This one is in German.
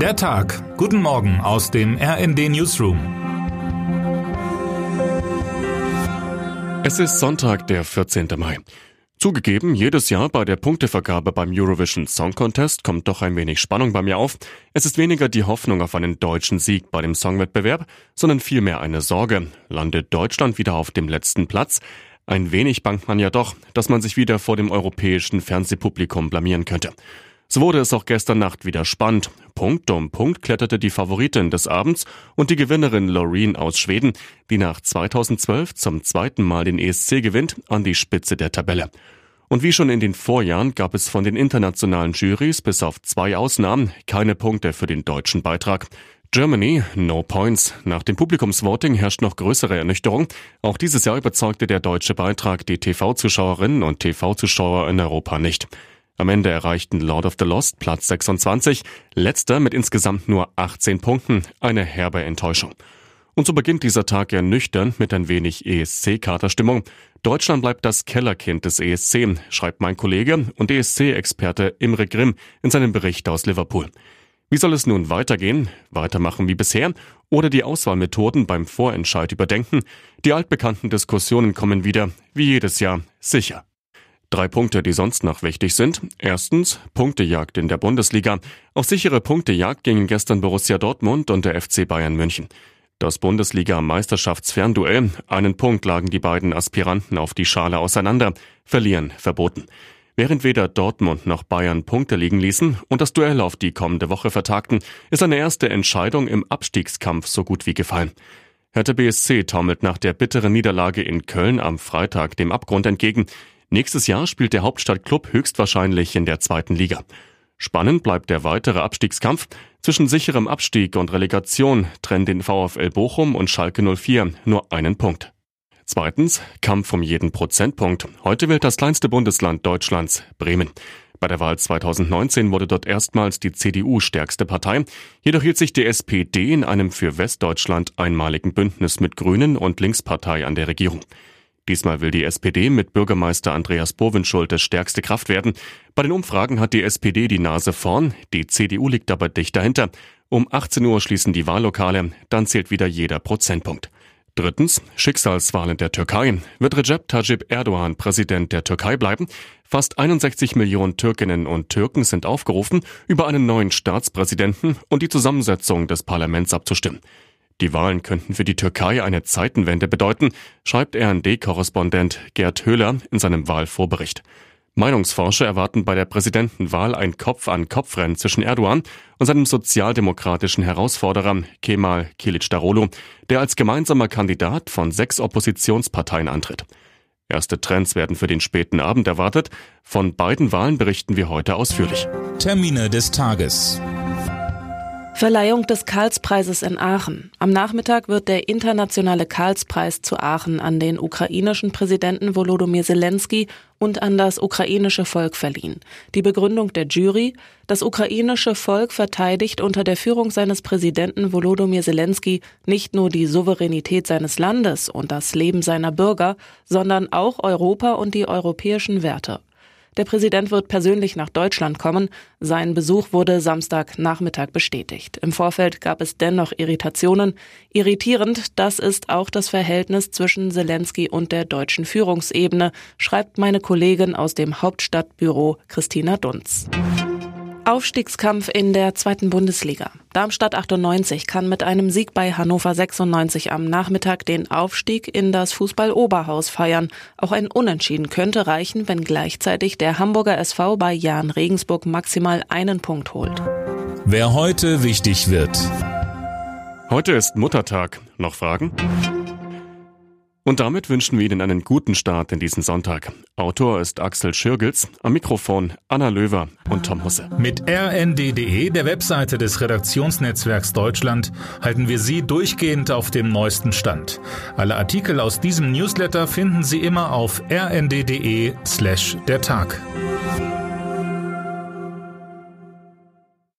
Der Tag. Guten Morgen aus dem RND Newsroom. Es ist Sonntag, der 14. Mai. Zugegeben, jedes Jahr bei der Punktevergabe beim Eurovision Song Contest kommt doch ein wenig Spannung bei mir auf. Es ist weniger die Hoffnung auf einen deutschen Sieg bei dem Songwettbewerb, sondern vielmehr eine Sorge. Landet Deutschland wieder auf dem letzten Platz? Ein wenig bangt man ja doch, dass man sich wieder vor dem europäischen Fernsehpublikum blamieren könnte. So wurde es auch gestern Nacht wieder spannend. Punkt um Punkt kletterte die Favoritin des Abends und die Gewinnerin Loreen aus Schweden, die nach 2012 zum zweiten Mal den ESC gewinnt, an die Spitze der Tabelle. Und wie schon in den Vorjahren gab es von den internationalen Juries bis auf zwei Ausnahmen keine Punkte für den deutschen Beitrag. Germany, no points. Nach dem Publikumsvoting herrscht noch größere Ernüchterung. Auch dieses Jahr überzeugte der deutsche Beitrag die TV-Zuschauerinnen und TV-Zuschauer in Europa nicht. Am Ende erreichten Lord of the Lost Platz 26, letzter mit insgesamt nur 18 Punkten, eine herbe Enttäuschung. Und so beginnt dieser Tag ernüchternd mit ein wenig ESC-Katerstimmung. Deutschland bleibt das Kellerkind des ESC, schreibt mein Kollege und ESC-Experte Imre Grimm in seinem Bericht aus Liverpool. Wie soll es nun weitergehen? Weitermachen wie bisher oder die Auswahlmethoden beim Vorentscheid überdenken? Die altbekannten Diskussionen kommen wieder, wie jedes Jahr, sicher. Drei Punkte, die sonst noch wichtig sind. Erstens, Punktejagd in der Bundesliga. Auf sichere Punktejagd gingen gestern Borussia Dortmund und der FC Bayern München. Das Bundesliga-Meisterschaftsfernduell. Einen Punkt lagen die beiden Aspiranten auf die Schale auseinander. Verlieren verboten. Während weder Dortmund noch Bayern Punkte liegen ließen und das Duell auf die kommende Woche vertagten, ist eine erste Entscheidung im Abstiegskampf so gut wie gefallen. Hertha BSC taumelt nach der bitteren Niederlage in Köln am Freitag dem Abgrund entgegen. Nächstes Jahr spielt der Hauptstadtklub höchstwahrscheinlich in der zweiten Liga. Spannend bleibt der weitere Abstiegskampf. Zwischen sicherem Abstieg und Relegation trennen den VfL Bochum und Schalke 04 nur einen Punkt. Zweitens, Kampf um jeden Prozentpunkt. Heute wählt das kleinste Bundesland Deutschlands, Bremen. Bei der Wahl 2019 wurde dort erstmals die CDU stärkste Partei. Jedoch hielt sich die SPD in einem für Westdeutschland einmaligen Bündnis mit Grünen und Linkspartei an der Regierung. Diesmal will die SPD mit Bürgermeister Andreas Bovenschuld stärkste Kraft werden. Bei den Umfragen hat die SPD die Nase vorn, die CDU liegt aber dicht dahinter. Um 18 Uhr schließen die Wahllokale, dann zählt wieder jeder Prozentpunkt. Drittens, Schicksalswahl in der Türkei. Wird Recep Tayyip Erdogan Präsident der Türkei bleiben? Fast 61 Millionen Türkinnen und Türken sind aufgerufen, über einen neuen Staatspräsidenten und die Zusammensetzung des Parlaments abzustimmen. Die Wahlen könnten für die Türkei eine Zeitenwende bedeuten, schreibt RND-Korrespondent Gerd Höhler in seinem Wahlvorbericht. Meinungsforscher erwarten bei der Präsidentenwahl ein Kopf-an-Kopf-Rennen zwischen Erdogan und seinem sozialdemokratischen Herausforderer Kemal Kilicdaroglu, der als gemeinsamer Kandidat von sechs Oppositionsparteien antritt. Erste Trends werden für den späten Abend erwartet. Von beiden Wahlen berichten wir heute ausführlich. Termine des Tages. Verleihung des Karlspreises in Aachen. Am Nachmittag wird der internationale Karlspreis zu Aachen an den ukrainischen Präsidenten Volodymyr Zelensky und an das ukrainische Volk verliehen. Die Begründung der Jury, das ukrainische Volk verteidigt unter der Führung seines Präsidenten Volodymyr Zelensky nicht nur die Souveränität seines Landes und das Leben seiner Bürger, sondern auch Europa und die europäischen Werte. Der Präsident wird persönlich nach Deutschland kommen. Sein Besuch wurde Samstagnachmittag bestätigt. Im Vorfeld gab es dennoch Irritationen. Irritierend, das ist auch das Verhältnis zwischen Zelensky und der deutschen Führungsebene, schreibt meine Kollegin aus dem Hauptstadtbüro Christina Dunz. Aufstiegskampf in der zweiten Bundesliga. Darmstadt 98 kann mit einem Sieg bei Hannover 96 am Nachmittag den Aufstieg in das Fußball-Oberhaus feiern. Auch ein Unentschieden könnte reichen, wenn gleichzeitig der Hamburger SV bei Jan Regensburg maximal einen Punkt holt. Wer heute wichtig wird. Heute ist Muttertag. Noch Fragen? Und damit wünschen wir Ihnen einen guten Start in diesen Sonntag. Autor ist Axel Schirgels, am Mikrofon Anna Löwer und Tom Husse. Mit rnd.de, der Webseite des Redaktionsnetzwerks Deutschland, halten wir Sie durchgehend auf dem neuesten Stand. Alle Artikel aus diesem Newsletter finden Sie immer auf rnd.de slash der Tag.